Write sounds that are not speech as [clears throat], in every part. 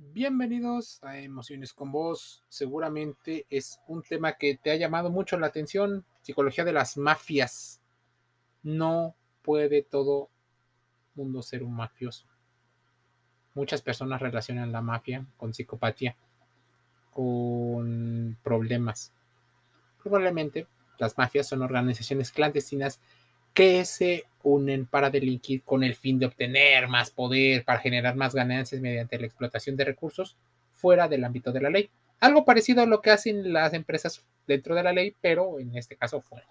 Bienvenidos a Emociones con Vos. Seguramente es un tema que te ha llamado mucho la atención, psicología de las mafias. No puede todo mundo ser un mafioso. Muchas personas relacionan la mafia con psicopatía, con problemas. Probablemente las mafias son organizaciones clandestinas que se unen para delinquir con el fin de obtener más poder, para generar más ganancias mediante la explotación de recursos fuera del ámbito de la ley. Algo parecido a lo que hacen las empresas dentro de la ley, pero en este caso fuera.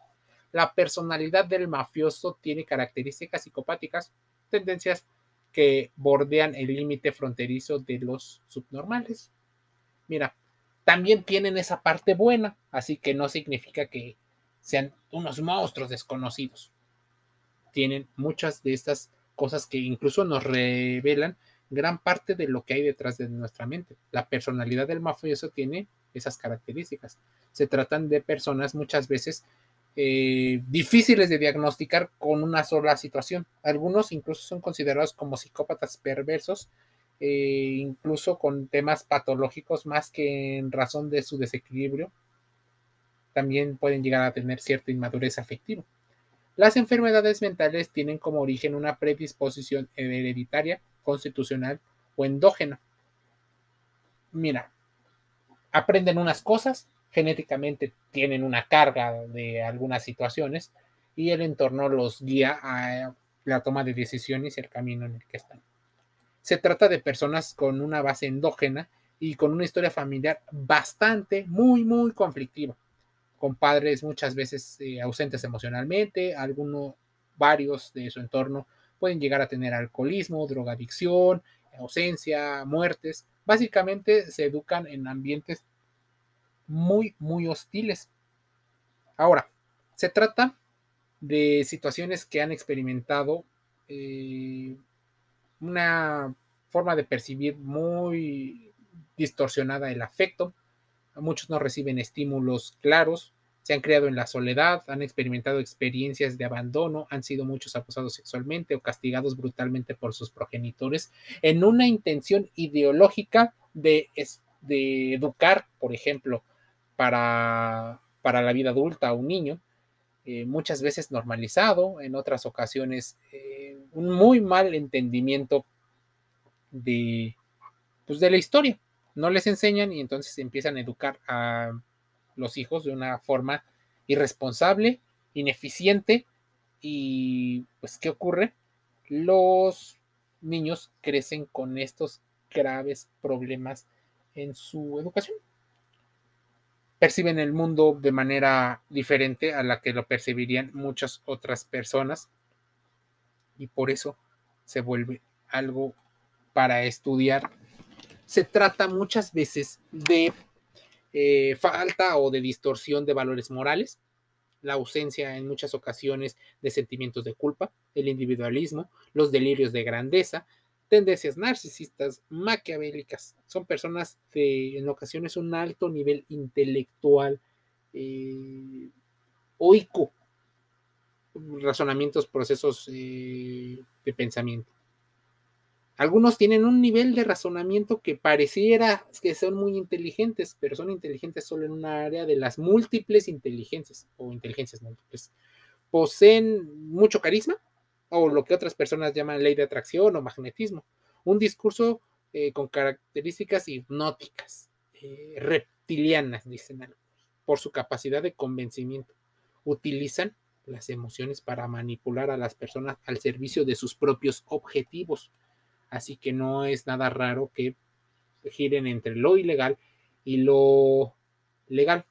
La personalidad del mafioso tiene características psicopáticas, tendencias que bordean el límite fronterizo de los subnormales. Mira, también tienen esa parte buena, así que no significa que sean unos monstruos desconocidos tienen muchas de estas cosas que incluso nos revelan gran parte de lo que hay detrás de nuestra mente. La personalidad del mafioso tiene esas características. Se tratan de personas muchas veces eh, difíciles de diagnosticar con una sola situación. Algunos incluso son considerados como psicópatas perversos, eh, incluso con temas patológicos más que en razón de su desequilibrio. También pueden llegar a tener cierta inmadurez afectiva. Las enfermedades mentales tienen como origen una predisposición hereditaria, constitucional o endógena. Mira, aprenden unas cosas, genéticamente tienen una carga de algunas situaciones y el entorno los guía a la toma de decisiones y el camino en el que están. Se trata de personas con una base endógena y con una historia familiar bastante, muy, muy conflictiva con padres muchas veces eh, ausentes emocionalmente, algunos, varios de su entorno pueden llegar a tener alcoholismo, drogadicción, ausencia, muertes. Básicamente se educan en ambientes muy, muy hostiles. Ahora, se trata de situaciones que han experimentado eh, una forma de percibir muy distorsionada el afecto, muchos no reciben estímulos claros, se han criado en la soledad, han experimentado experiencias de abandono, han sido muchos abusados sexualmente o castigados brutalmente por sus progenitores en una intención ideológica de, educar, por ejemplo, para, para, la vida adulta a un niño, eh, muchas veces normalizado, en otras ocasiones eh, un muy mal entendimiento de, pues, de la historia no les enseñan y entonces empiezan a educar a los hijos de una forma irresponsable, ineficiente y pues ¿qué ocurre? Los niños crecen con estos graves problemas en su educación. Perciben el mundo de manera diferente a la que lo percibirían muchas otras personas y por eso se vuelve algo para estudiar se trata muchas veces de eh, falta o de distorsión de valores morales, la ausencia en muchas ocasiones de sentimientos de culpa, el individualismo, los delirios de grandeza, tendencias narcisistas, maquiavélicas. Son personas de en ocasiones un alto nivel intelectual, eh, oico, razonamientos, procesos eh, de pensamiento. Algunos tienen un nivel de razonamiento que pareciera que son muy inteligentes, pero son inteligentes solo en una área de las múltiples inteligencias o inteligencias múltiples. Poseen mucho carisma o lo que otras personas llaman ley de atracción o magnetismo. Un discurso eh, con características hipnóticas, eh, reptilianas, dicen por su capacidad de convencimiento. Utilizan las emociones para manipular a las personas al servicio de sus propios objetivos así que no es nada raro que giren entre lo ilegal y lo legal.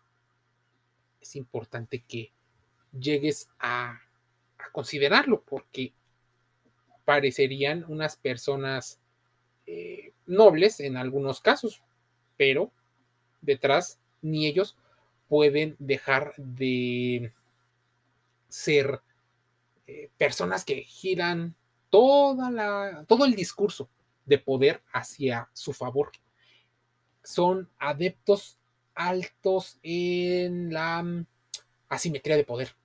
Es importante que llegues a, considerarlo porque parecerían unas personas eh, nobles en algunos casos, pero detrás ni ellos pueden dejar de ser eh, personas que giran toda la, todo el discurso de poder hacia su favor. Son adeptos altos en la mm, asimetría de poder.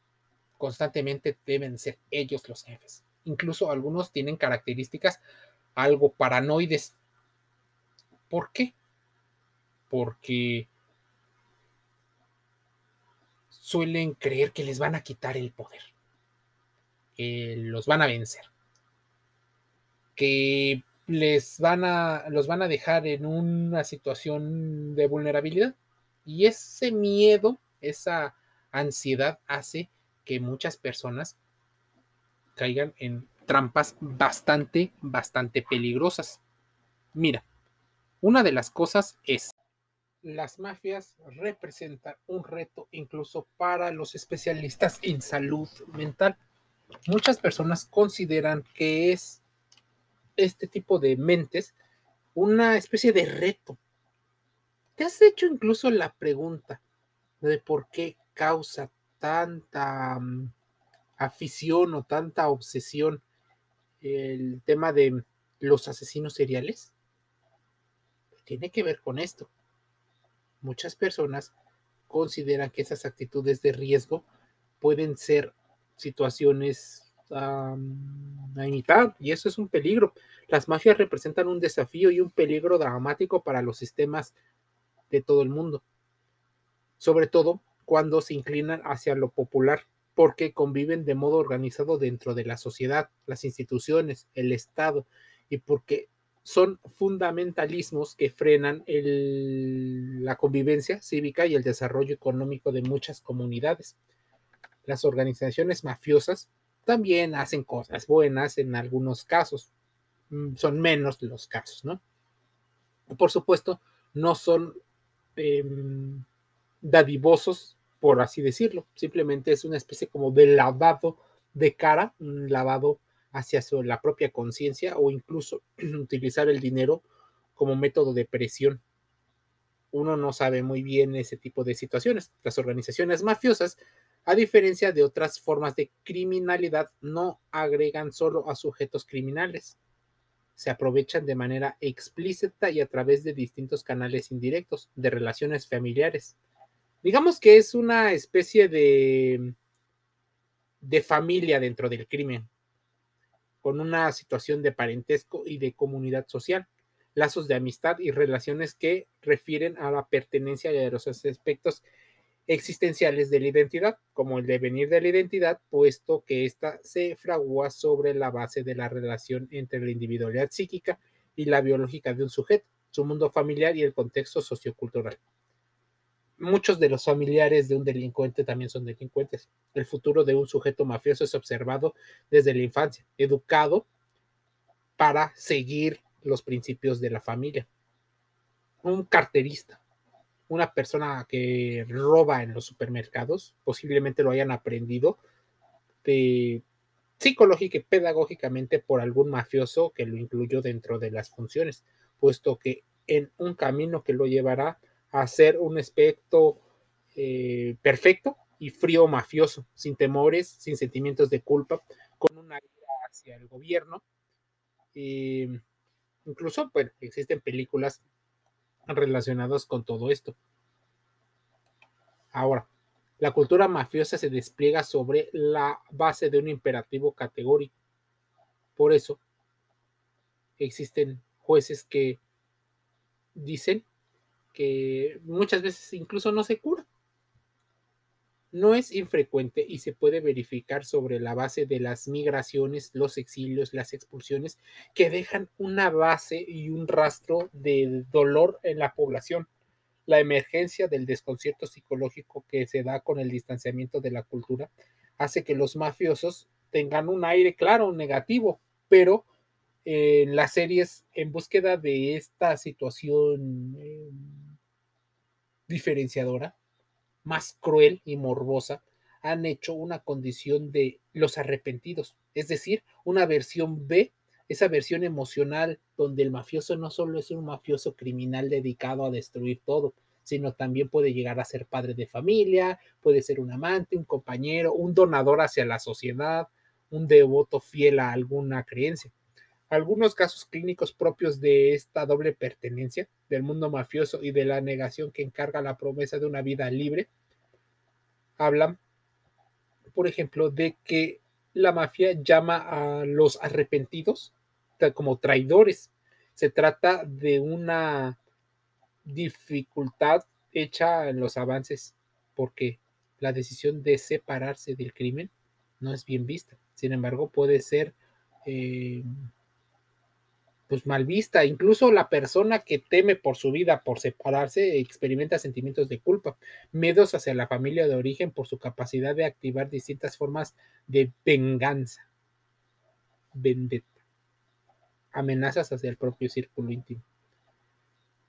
Constantemente deben ser ellos los jefes. Incluso algunos tienen características algo paranoides. ¿Por qué? Porque suelen creer que les van a quitar el poder, que los van a vencer, que les van a, los van a dejar en una situación de vulnerabilidad. Y ese miedo, esa ansiedad hace que muchas personas caigan en trampas bastante, bastante peligrosas. Mira, una de las cosas es, las mafias representan un reto incluso para los especialistas en salud mental. Muchas personas consideran que es este tipo de mentes una especie de reto. ¿Te has hecho incluso la pregunta de por qué causa tanta mm, afición o tanta obsesión el tema de los asesinos seriales? Tiene que ver con esto. Muchas personas consideran que esas actitudes de riesgo pueden ser situaciones a imitar y eso es un peligro. Las mafias representan un desafío y un peligro dramático para los sistemas de todo el mundo, sobre todo cuando se inclinan hacia lo popular, porque conviven de modo organizado dentro de la sociedad, las instituciones, el Estado, y porque son fundamentalismos que frenan la convivencia cívica y el desarrollo económico de muchas comunidades. Las organizaciones mafiosas también hacen cosas buenas en algunos casos, mm, son menos los casos, ¿no? Por supuesto, no son em, dadivosos, por así decirlo, simplemente es una especie como de lavado de cara, un lavado hacia la propia conciencia o incluso [clears throat] utilizar el dinero como método de presión. Uno no sabe muy bien ese tipo de situaciones. Las organizaciones mafiosas a diferencia de otras formas de criminalidad, no agregan solo a sujetos criminales. Se aprovechan de manera explícita y a través de distintos canales indirectos, de relaciones familiares. Digamos que es una especie de, de familia dentro del crimen, con una situación de parentesco y de comunidad social, lazos de amistad y relaciones que refieren a la pertenencia y a los aspectos existenciales de la identidad, como el devenir de la identidad, puesto que ésta se fragua sobre la base de la relación entre la individualidad psíquica y la biológica de un sujeto, su mundo familiar y el contexto sociocultural. Muchos de los familiares de un delincuente también son delincuentes. El futuro de un sujeto mafioso es observado desde la infancia, educado para seguir los principios de la familia. Un carterista, una persona que roba en los supermercados, posiblemente lo hayan aprendido de psicológica y pedagógicamente por algún mafioso que lo incluyó dentro de las funciones, puesto que en un camino que lo llevará a ser un aspecto eh, perfecto y frío mafioso, sin temores, sin sentimientos de culpa, con una ira hacia el gobierno. incluso, bueno, existen películas relacionados con todo esto. Ahora, la cultura mafiosa se despliega sobre la base de un imperativo categórico. Por eso, existen jueces que dicen que muchas veces incluso no se cura. No es infrecuente y se puede verificar sobre la base de las migraciones, los exilios, las expulsiones, que dejan una base y un rastro de dolor en la población. La emergencia del desconcierto psicológico que se da con el distanciamiento de la cultura hace que los mafiosos tengan un aire claro, negativo, pero en las series en búsqueda de esta situación em, diferenciadora, más cruel y morbosa, han hecho una condición de los arrepentidos, es decir, una versión B, esa versión emocional donde el mafioso no solo es un mafioso criminal dedicado a destruir todo, sino también puede llegar a ser padre de familia, puede ser un amante, un compañero, un donador hacia la sociedad, un devoto fiel a alguna creencia. Algunos casos clínicos propios de esta doble pertenencia del mundo mafioso y de la negación que encarga la promesa de una vida libre hablan, por ejemplo, de que la mafia llama a los arrepentidos como traidores. Se trata de una dificultad hecha en los avances, porque la decisión de separarse del crimen no es bien vista. Sin embargo, puede ser eh, pues mal vista. Incluso la persona que teme por su vida, por separarse, experimenta sentimientos de culpa, miedos hacia la familia de origen por su capacidad de activar distintas formas de venganza, vendetta, amenazas hacia el propio círculo íntimo.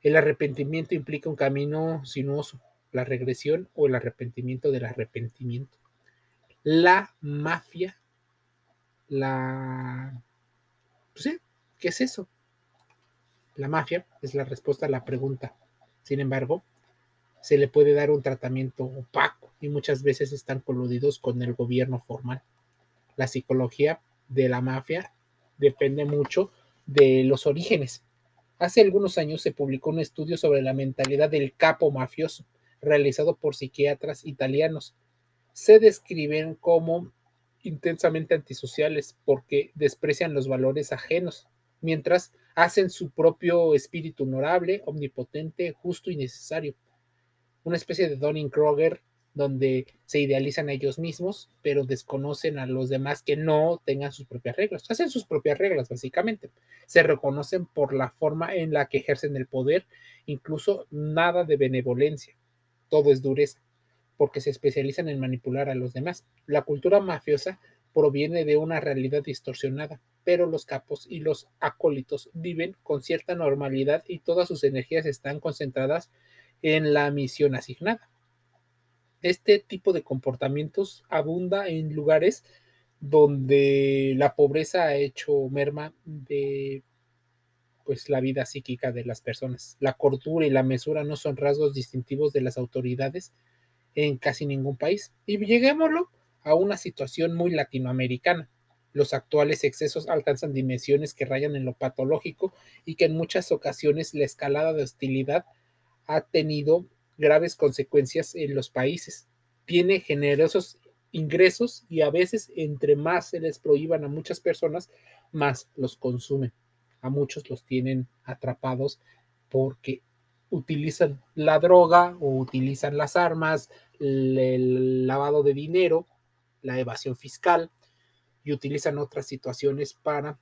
El arrepentimiento implica un camino sinuoso, la regresión o el arrepentimiento del arrepentimiento. La mafia, la... Pues sí, ¿qué es eso? La mafia es la respuesta a la pregunta. Sin embargo, se le puede dar un tratamiento opaco y muchas veces están coludidos con el gobierno formal. La psicología de la mafia depende mucho de los orígenes. Hace algunos años se publicó un estudio sobre la mentalidad del capo mafioso, realizado por psiquiatras italianos. Se describen como intensamente antisociales porque desprecian los valores ajenos, mientras hacen su propio espíritu honorable, omnipotente, justo y necesario. Una especie de Donning-Kroger donde se idealizan a ellos mismos, pero desconocen a los demás que no tengan sus propias reglas. Hacen sus propias reglas, básicamente. Se reconocen por la forma en la que ejercen el poder, incluso nada de benevolencia. Todo es dureza, porque se especializan en manipular a los demás. La cultura mafiosa proviene de una realidad distorsionada, pero los capos y los acólitos viven con cierta normalidad y todas sus energías están concentradas en la misión asignada. Este tipo de comportamientos abunda en lugares donde la pobreza ha hecho merma de pues la vida psíquica de las personas. La cordura y la mesura no son rasgos distintivos de las autoridades en casi ningún país. Y lleguémoslo a una situación muy latinoamericana. Los actuales excesos alcanzan dimensiones que rayan en lo patológico y que en muchas ocasiones la escalada de hostilidad ha tenido graves consecuencias en los países. Tiene generosos ingresos y a veces entre más se les prohíban a muchas personas, más los consumen. A muchos los tienen atrapados porque utilizan la droga o utilizan las armas, el lavado de dinero la evasión fiscal y utilizan otras situaciones para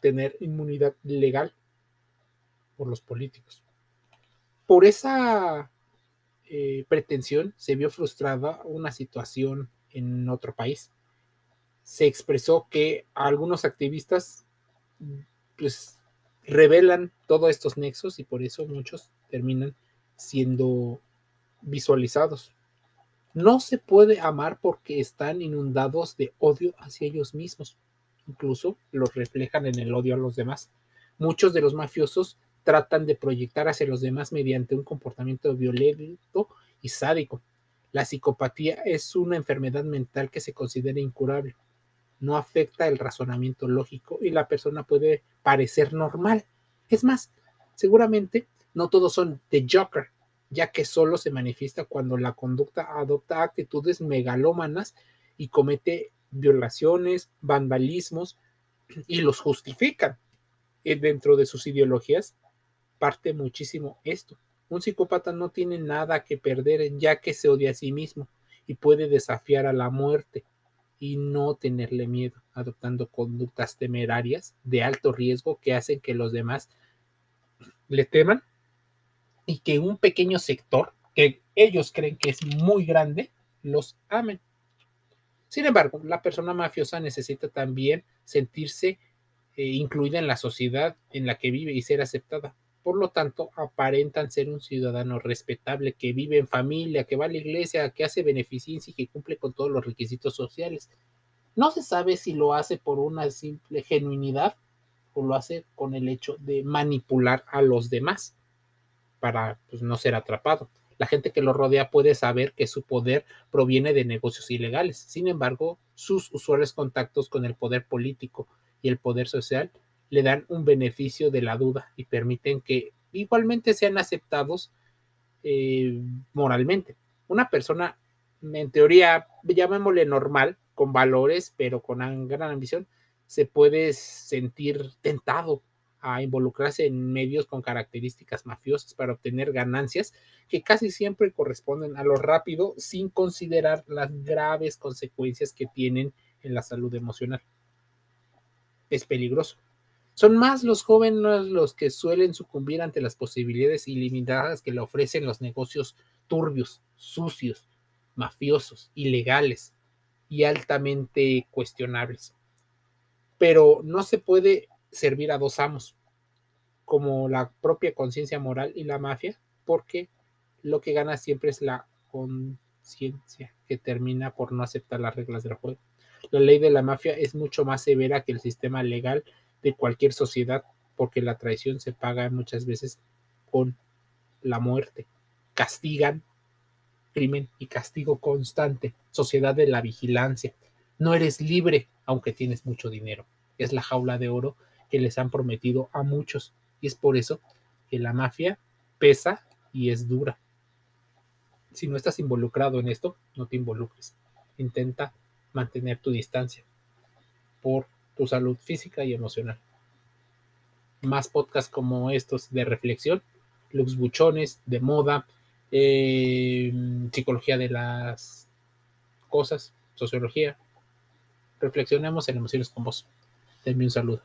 tener inmunidad legal por los políticos. Por esa eh, pretensión se vio frustrada una situación en otro país. Se expresó que algunos activistas pues revelan todos estos nexos y por eso muchos terminan siendo visualizados no se puede amar porque están inundados de odio hacia ellos mismos. Incluso los reflejan en el odio a los demás. Muchos de los mafiosos tratan de proyectar hacia los demás mediante un comportamiento violento y sádico. La psicopatía es una enfermedad mental que se considera incurable. No afecta el razonamiento lógico y la persona puede parecer normal. Es más, seguramente no todos son de Joker, ya que solo se manifiesta cuando la conducta adopta actitudes megalómanas y comete violaciones, vandalismos y los justifican. Eh, dentro de sus ideologías parte muchísimo esto. Un psicópata no tiene nada que perder ya que se odia a sí mismo y puede desafiar a la muerte y no tenerle miedo, adoptando conductas temerarias de alto riesgo que hacen que los demás le teman y que un pequeño sector, que ellos creen que es muy grande, los amen. Sin embargo, la persona mafiosa necesita también sentirse eh, incluida en la sociedad en la que vive y ser aceptada. Por lo tanto, aparentan ser un ciudadano respetable que vive en familia, que va a la iglesia, que hace beneficencia y que cumple con todos los requisitos sociales. No se sabe si lo hace por una simple genuinidad o lo hace con el hecho de manipular a los demás para pues, no ser atrapado. La gente que lo rodea puede saber que su poder proviene de negocios ilegales. Sin embargo, sus usuales contactos con el poder político y el poder social le dan un beneficio de la duda y permiten que igualmente sean aceptados eh, moralmente. Una persona, en teoría, llamémosle normal, con valores, pero con gran ambición, se puede sentir tentado a involucrarse en medios con características mafiosas para obtener ganancias que casi siempre corresponden a lo rápido sin considerar las graves consecuencias que tienen en la salud emocional. Es peligroso. Son más los jóvenes los que suelen sucumbir ante las posibilidades ilimitadas que le ofrecen los negocios turbios, sucios, mafiosos, ilegales y altamente cuestionables. Pero no se puede servir a dos amos, como la propia conciencia moral y la mafia, porque lo que gana siempre es la conciencia que termina por no aceptar las reglas del juego. La ley de la mafia es mucho más severa que el sistema legal de cualquier sociedad, porque la traición se paga muchas veces con la muerte. Castigan crimen y castigo constante, sociedad de la vigilancia. No eres libre aunque tienes mucho dinero. Es la jaula de oro que les han prometido a muchos y es por eso que la mafia pesa y es dura. Si no estás involucrado en esto, no te involucres. Intenta mantener tu distancia por tu salud física y emocional. Más podcasts como estos de reflexión, lux buchones, de moda, eh, psicología de las cosas, sociología. Reflexionemos en emociones con vos. Denme un saludo.